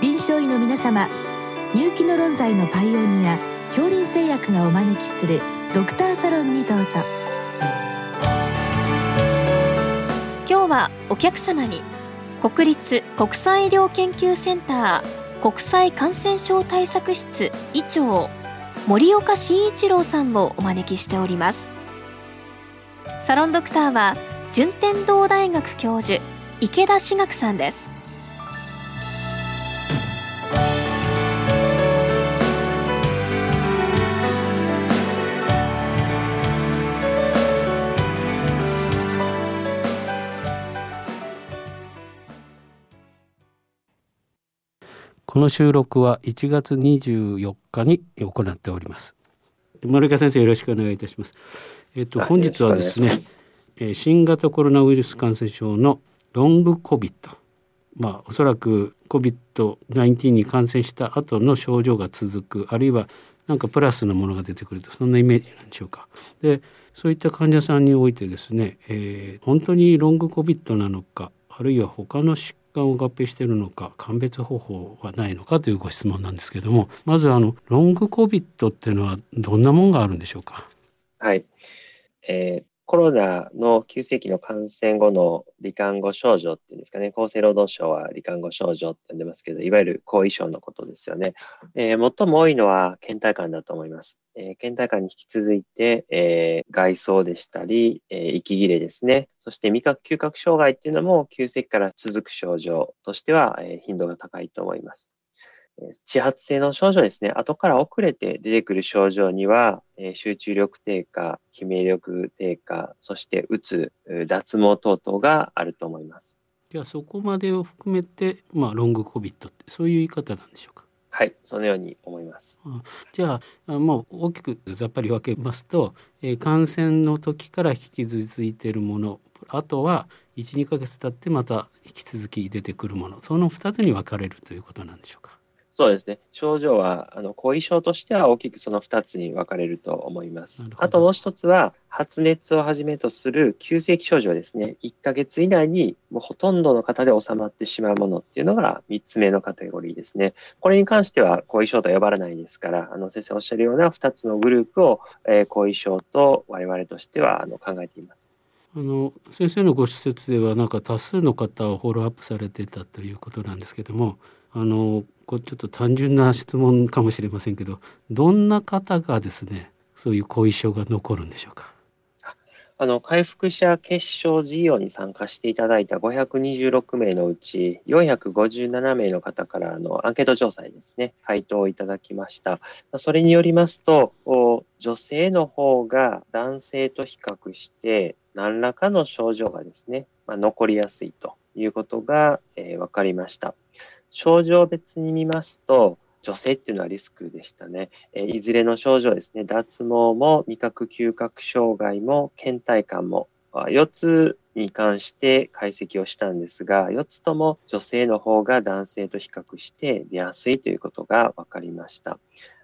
臨床医の皆様入気の論剤のパイオニア恐林製薬がお招きするドクターサロンにどうぞ。今日はお客様に国立国際医療研究センター国際感染症対策室医長森岡慎一郎さんをお招きしております。サロンドクターは順天堂大学教授池田志学さんです。この収録は1月24日に行っております。森岡先生よろしくお願いいたします。えっと本日はですねえ新型コロナウイルス感染症のロングコビット。まあおそらく COVID-19 に感染した後の症状が続くあるいはなんかプラスのものが出てくるとそんなイメージなんでしょうか。でそういった患者さんにおいてですね、えー、本当にロングコビットなのかあるいは他の疾患を合併しているのか鑑別方法はないのかというご質問なんですけどもまずあのロングコビットっていうのはどんなもんがあるんでしょうか？はい、えー、コロナの急性期の感染後の罹患後症状っていうんですかね、厚生労働省は罹患後症状って呼んでますけど、いわゆる後遺症のことですよね。えー、最も多いのは倦怠感だと思います。えー、倦怠感に引き続いて、えー、外装でしたり、え息切れですね。そして味覚嗅覚障害っていうのも急性期から続く症状としては、え頻度が高いと思います。始発性の症状ですね、後から遅れて出てくる症状には、え集中力低下、悲鳴力低下、そしてうつ、脱毛等々があると思います。じゃあそこまでを含めて、まあ、ロングコビットってそういう言い方なんでしょうか？はい、そのように思います。じゃあ、もう大きくざっぱり分けますと、えー、感染の時から引き続いているもの、あとは1、2ヶ月経ってまた引き続き出てくるもの、その2つに分かれるということなんでしょうか？そうですね。症状は、あの、後遺症としては大きくその2つに分かれると思います。あともう一つは、発熱をはじめとする急性期症状ですね。1ヶ月以内にもうほとんどの方で収まってしまうものっていうのが3つ目のカテゴリーですね。これに関しては後遺症とは呼ばれないですから、あの、先生おっしゃるような2つのグループを、えー、後遺症と我々としてはあの考えています。あの先生のご施設ではなんか多数の方をフォローアップされてたということなんですけどもあのこれちょっと単純な質問かもしれませんけどどんな方がですねそういう後遺症が残るんでしょうか？あの回復者結晶事業に参加していただいた526名のうち457名の方からのアンケート調査にですね回答をいただきましたそれによりますと女性の方が男性と比較して何らかの症状がですね、まあ、残りやすいということが、えー、分かりました。症状別に見ますと、女性っていうのはリスクでしたね。えいずれの症状ですね、脱毛も味覚嗅覚障害も倦怠感も4つに関して解析をしたんですが、4つとも女性の方が男性と比較して出やすいということが分かりました。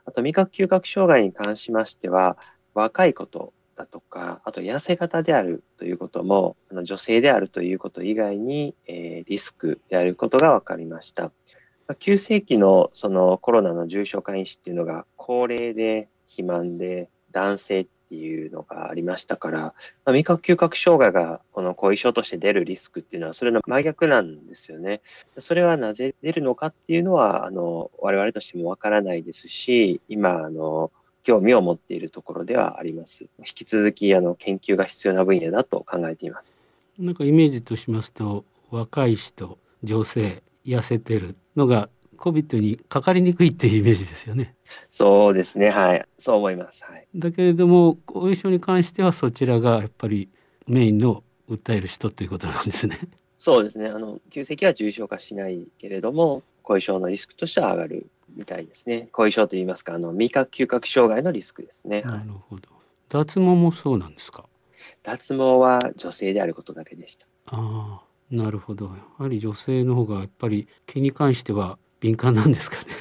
あと味覚嗅覚障害に関しましては、若いことだとか、あと痩せ型であるということも、あの女性であるということ以外に、えー、リスクであることが分かりました。急性期のそのコロナの重症化因子っていうのが高齢で肥満で男性っていうのがありましたから、まあ、味覚嗅覚障害がこの後遺症として出るリスクっていうのはそれの真逆なんですよね。それはなぜ出るのかっていうのは、あの、我々としてもわからないですし、今、あの、興味を持っているところではあります。引き続きあの研究が必要な分野だと考えています。なんかイメージとしますと若い人、女性、痩せてるのが COVID にかかりにくいっていうイメージですよね。そうですね、はい、そう思います。はい、だけれども後遺症に関してはそちらがやっぱりメインの訴える人ということなんですね。そうですね。あの急性期は重症化しないけれども後遺症のリスクとしては上がるみたいですね。後遺症といいますか、あの味覚嗅覚障害のリスクですね。なるほど。脱毛もそうなんですか？脱毛は女性であることだけでした。ああ、なるほど。やはり女性の方がやっぱり毛に関しては敏感なんですかね？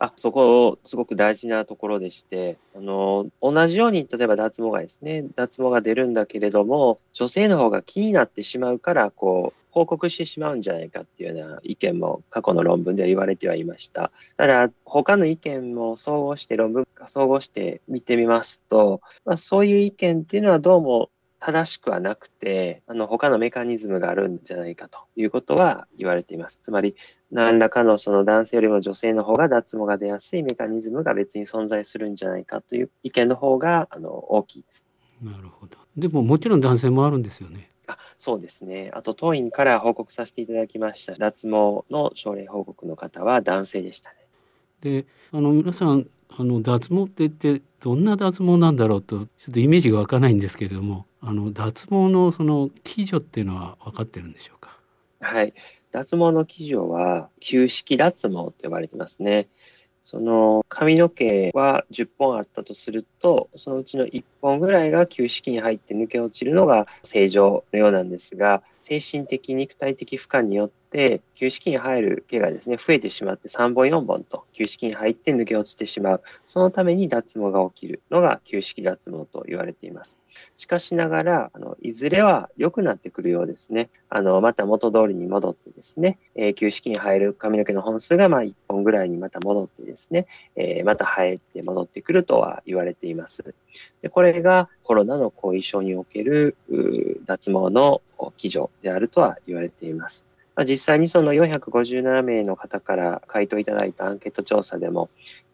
あ、そこを、すごく大事なところでして、あの、同じように、例えば脱毛がですね、脱毛が出るんだけれども、女性の方が気になってしまうから、こう、報告してしまうんじゃないかっていうような意見も過去の論文では言われてはいました。ただ、他の意見も総合して論文総合して見てみますと、まあ、そういう意見っていうのはどうも正しくはなくて、あの、他のメカニズムがあるんじゃないかということは言われています。つまり、何らかのその男性よりも女性の方が脱毛が出やすいメカニズムが別に存在するんじゃないかという意見の方が、あの、大きいです。なるほど。でももちろん男性もあるんですよね。あそうですね。あと、当院から報告させていただきました脱毛の症例報告の方は男性でしたね。で、あの、皆さん、あの脱毛って言ってどんな脱毛なんだろうとちょっとイメージが湧かないんですけれどもあの脱毛のその基準っていうのは分かってるんでしょうか？はい。脱毛の基準は旧式脱毛と呼ばれてますね。その髪の毛は10本あったとすると、そのうちの1本ぐらいが旧式に入って抜け落ちるのが正常のようなんですが、精神的、肉体的負荷によって、旧式に入る毛がですね、増えてしまって3本4本と旧式に入って抜け落ちてしまう。そのために脱毛が起きるのが旧式脱毛と言われています。しかしながら、あのいずれは良くなってくるようですね。あの、また元通りに戻ってですね、えー、旧式に入る髪の毛の本数がま1本ぐらいにまた戻ってですね、えー、また生えて戻ってくるとは言われています。でこれがコロナの後遺症における脱毛の基準であるとは言われています。実際にその457名の方から回答いただいたアンケート調査でも、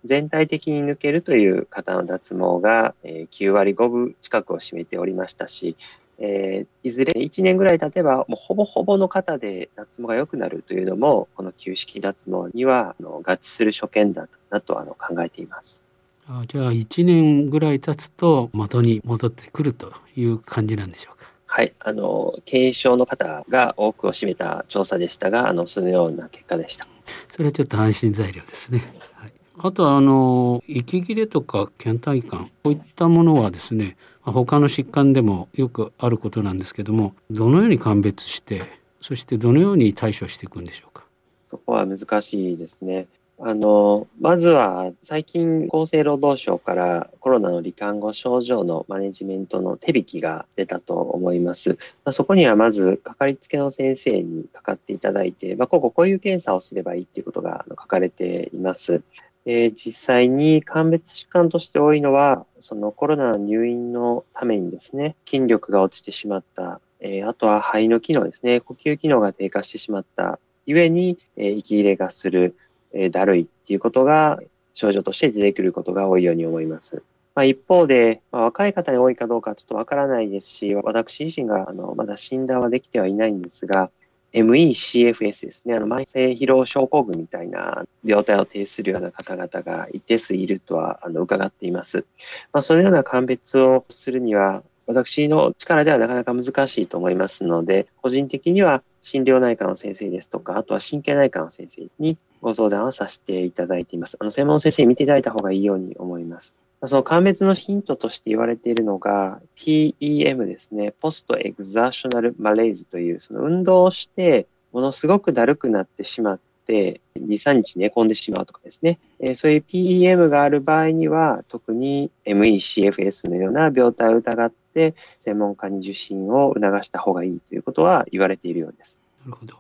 全体的に抜けるという方の脱毛が9割5分近くを占めておりましたし、えー、いずれ1年ぐらい経てば、もうほぼほぼの方で脱毛が良くなるというのも、この旧式脱毛にはあの合致する所見だなとあの考えています。あじゃあ1年ぐらい経つと元に戻ってくるという感じなんでしょうか？はい、あの軽症の方が多くを占めた調査でしたが、あのそのような結果でした。それはちょっと安心材料ですね。はい、あとはあの息切れとか倦怠感こういったものはですね、他の疾患でもよくあることなんですけども、どのように鑑別して、そしてどのように対処していくんでしょうか？そこは難しいですね。あの、まずは最近厚生労働省からコロナの罹患後症状のマネジメントの手引きが出たと思います。まあ、そこにはまずかかりつけの先生にかかっていただいて、まあ、こここういう検査をすればいいっていうことが書かれています。え実際に鑑別疾患として多いのは、そのコロナの入院のためにですね、筋力が落ちてしまった、え、あとは肺の機能ですね、呼吸機能が低下してしまった、ゆえに、え、息切れがする、えー、だるいっていうことが症状として出てくることが多いように思います。まあ、一方で、まあ、若い方に多いかどうかちょっとわからないですし、私自身があのまだ診断はできてはいないんですが、MECFS ですね、あの慢性疲労症候群みたいな病態を呈するような方々が一定数いるとはあの伺っています。まあ、そのような鑑別をするには、私の力ではなかなか難しいと思いますので、個人的には心療内科の先生ですとか、あとは神経内科の先生にご相談をさせていただいています。あの、専門の先生に見ていただいた方がいいように思います。その鑑別のヒントとして言われているのが、PEM ですね。ポストエグザーショナルマレーズという、その運動をして、ものすごくだるくなってしまっ、2、3日寝込んでしまうとかですね。えそういう PEM がある場合には、特に MECFS のような病態を疑って、専門家に受診を促した方がいいということは言われているようです。なるほど。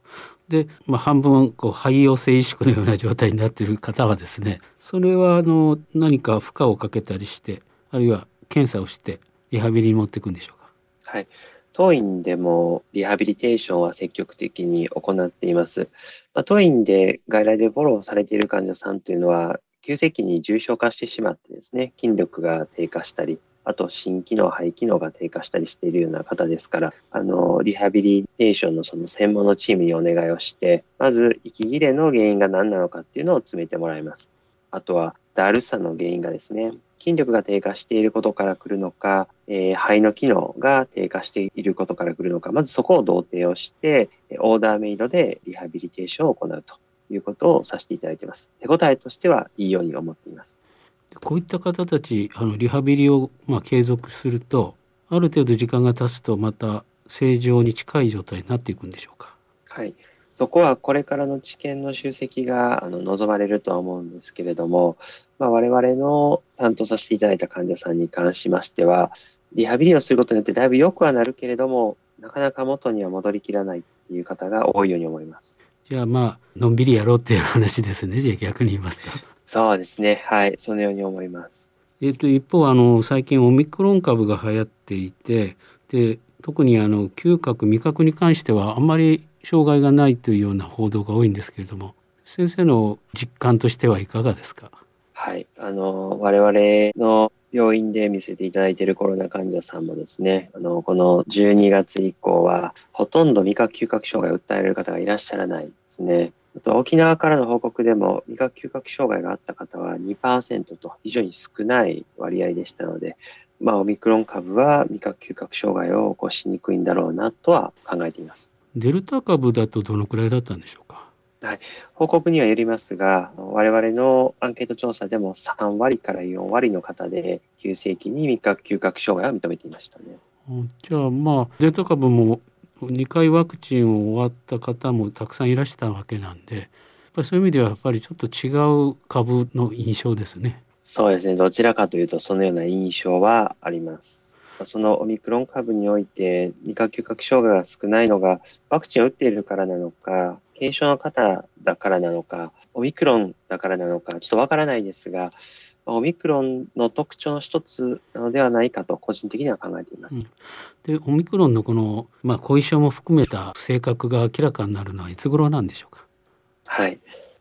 で、まあ、半分こう肺陽性萎縮のような状態になっている方はですねそれはあの何か負荷をかけたりしてあるいは検査をしてリハビリに持っていくんでしょうか？はい当院でもリハビリテーションは積極的に行っています。まあ、当院で外来でフォローされている患者さんというのは、急性期に重症化してしまってですね、筋力が低下したり、あと心機能、肺機能が低下したりしているような方ですから、あの、リハビリテーションのその専門のチームにお願いをして、まず息切れの原因が何なのかっていうのを詰めてもらいます。あとは、だるさの原因がですね、筋力が低下していることから来るのか、えー、肺の機能が低下していることから来るのか、まずそこを同定をして、オーダーメイドでリハビリテーションを行うということをさせていただいています。手応えとしてはいいように思っています。こういった方たちあのリハビリをまあ継続するとある程度時間が経つとまた正常に近い状態になっていくんでしょうか？はいそこはこれからの知見の集積があの望まれるとは思うんですけれども、まあ、我々の担当させていただいた患者さんに関しましては、リハビリをすることによってだいぶ良くはなるけれども、なかなか元には戻りきらないっていう方が多いように思います。じゃあまあ、のんびりやろうっていう話ですね。じゃあ逆に言いますと。そうですね。はい。そのように思います。えっ、と、一方、あの、最近オミクロン株が流行っていて、で、特にあの、嗅覚、味覚に関してはあんまり障害がないというような報道が多いんですけれども先生の実感としてはいかがですか？はいあの我々の病院で見せていただいているコロナ患者さんもですね、あの、この12月以降は、ほとんど味覚嗅覚障害を訴えられる方がいらっしゃらないですね。あと沖縄からの報告でも、味覚嗅覚障害があった方は2%と非常に少ない割合でしたので、まあ、オミクロン株は味覚嗅覚障害を起こしにくいんだろうなとは考えています。デルタ株だとどのくらいだったんでしょうか？はい、報告にはよりますが、我々のアンケート調査でも3割から4割の方で急性期に味覚嗅覚障害を認めていましたね。じゃあまあデルタ株も2回ワクチンを終わった方もたくさんいらしたわけなんで、やっぱりそういう意味ではやっぱりちょっと違う株の印象ですね。そうですね。どちらかというとそのような印象はあります。そのオミクロン株において味覚嗅覚障害が少ないのがワクチンを打っているからなのか、軽症の方だからなのか、オミクロンだからなのか、ちょっとわからないですが、オミクロンの特徴の一つなのではないかと個人的には考えています。うん、でオミクロンのこの、まあ、後遺症も含めた性格が明らかになるのはいつ頃なんでしょうか？はい。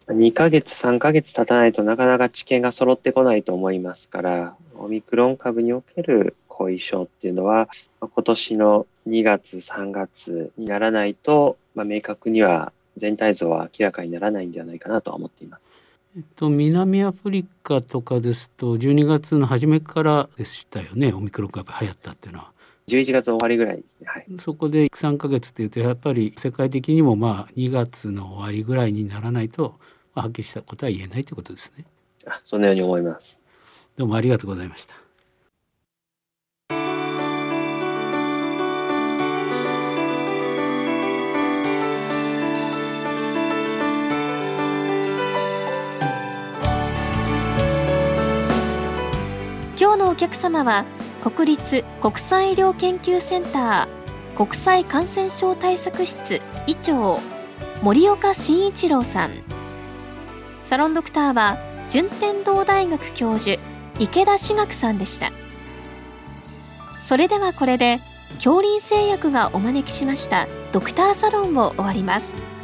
2ヶ月、3ヶ月経たないとなかなか知見が揃ってこないと思いますから、オミクロン株における後遺症っていうのは、今年の2月、3月にならないと、まあ、明確には全体像は明らかにならないんではないかなと思っています。えっと、南アフリカとかですと12月の初めからでしたよねオミクロン株流行ったっていうのは。11月終わりぐらいですね、はい、そこで3ヶ月っていうとやっぱり世界的にもまあ2月の終わりぐらいにならないと、まあ、はっきりしたことは言えないということですね。あそのように思います。どうもありがとうございました。お客様は国立国際医療研究センター国際感染症対策室医長森岡慎一郎さん。サロンドクターは順天堂大学教授池田志学さんでした。それではこれで恐林製薬がお招きしましたドクターサロンを終わります。